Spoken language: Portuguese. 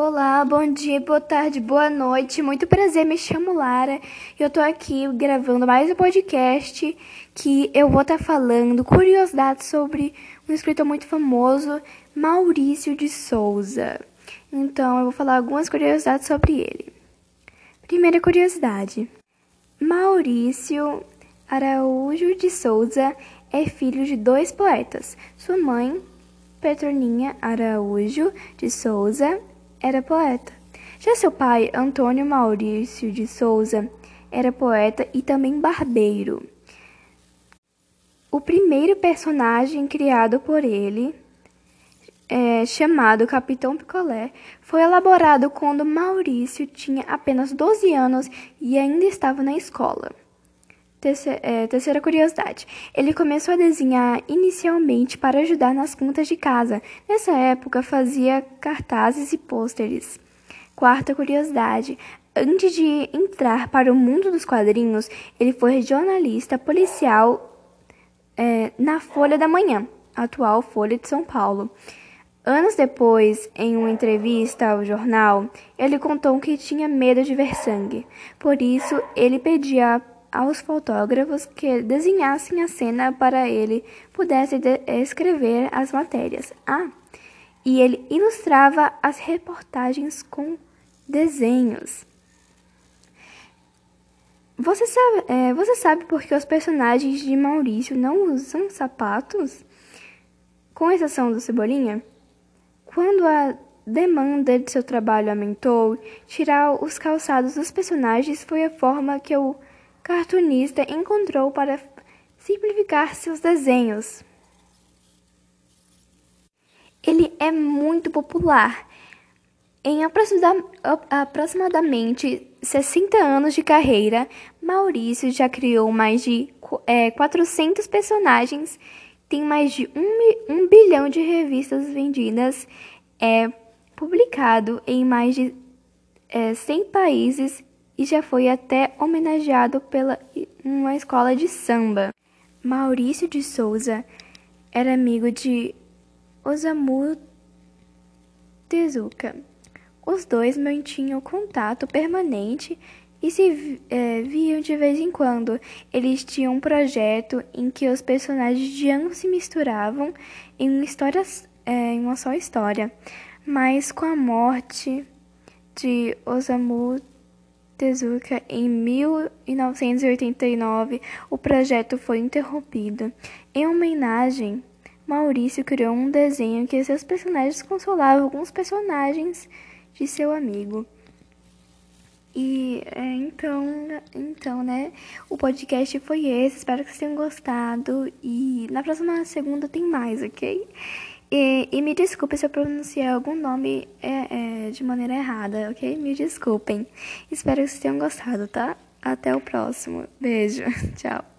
Olá, bom dia, boa tarde, boa noite. Muito prazer, me chamo Lara e eu tô aqui gravando mais um podcast que eu vou estar tá falando curiosidades sobre um escritor muito famoso, Maurício de Souza. Então, eu vou falar algumas curiosidades sobre ele. Primeira curiosidade: Maurício Araújo de Souza é filho de dois poetas. Sua mãe, Petroninha Araújo de Souza, era poeta. Já seu pai, Antônio Maurício de Souza, era poeta e também barbeiro. O primeiro personagem criado por ele, é, chamado Capitão Picolé, foi elaborado quando Maurício tinha apenas 12 anos e ainda estava na escola. Terceira, é, terceira curiosidade. Ele começou a desenhar inicialmente para ajudar nas contas de casa. Nessa época, fazia cartazes e pôsteres. Quarta curiosidade. Antes de entrar para o mundo dos quadrinhos, ele foi jornalista policial é, na Folha da Manhã, atual Folha de São Paulo. Anos depois, em uma entrevista ao jornal, ele contou que tinha medo de ver sangue. Por isso, ele pedia aos fotógrafos que desenhassem a cena para ele pudesse escrever as matérias. Ah, e ele ilustrava as reportagens com desenhos. Você sabe, é, você sabe por que os personagens de Maurício não usam sapatos? Com exceção do Cebolinha? Quando a demanda de seu trabalho aumentou, tirar os calçados dos personagens foi a forma que o cartunista encontrou para simplificar seus desenhos. Ele é muito popular. Em aproximadamente 60 anos de carreira, Maurício já criou mais de é, 400 personagens, tem mais de um, um bilhão de revistas vendidas, é publicado em mais de é, 100 países e já foi até homenageado pela uma escola de samba. Maurício de Souza era amigo de Osamu Tezuka. Os dois mantinham contato permanente e se é, viam de vez em quando. Eles tinham um projeto em que os personagens de ambos se misturavam em uma, história, é, em uma só história, mas com a morte de Osamu Tezuka em 1989, o projeto foi interrompido. Em homenagem, Maurício criou um desenho que seus personagens consolavam alguns personagens de seu amigo. E é, então, então, né? O podcast foi esse. Espero que vocês tenham gostado. E na próxima segunda tem mais, ok? E, e me desculpe se eu pronunciei algum nome é, é, de maneira errada, ok? Me desculpem. Espero que vocês tenham gostado, tá? Até o próximo. Beijo. Tchau.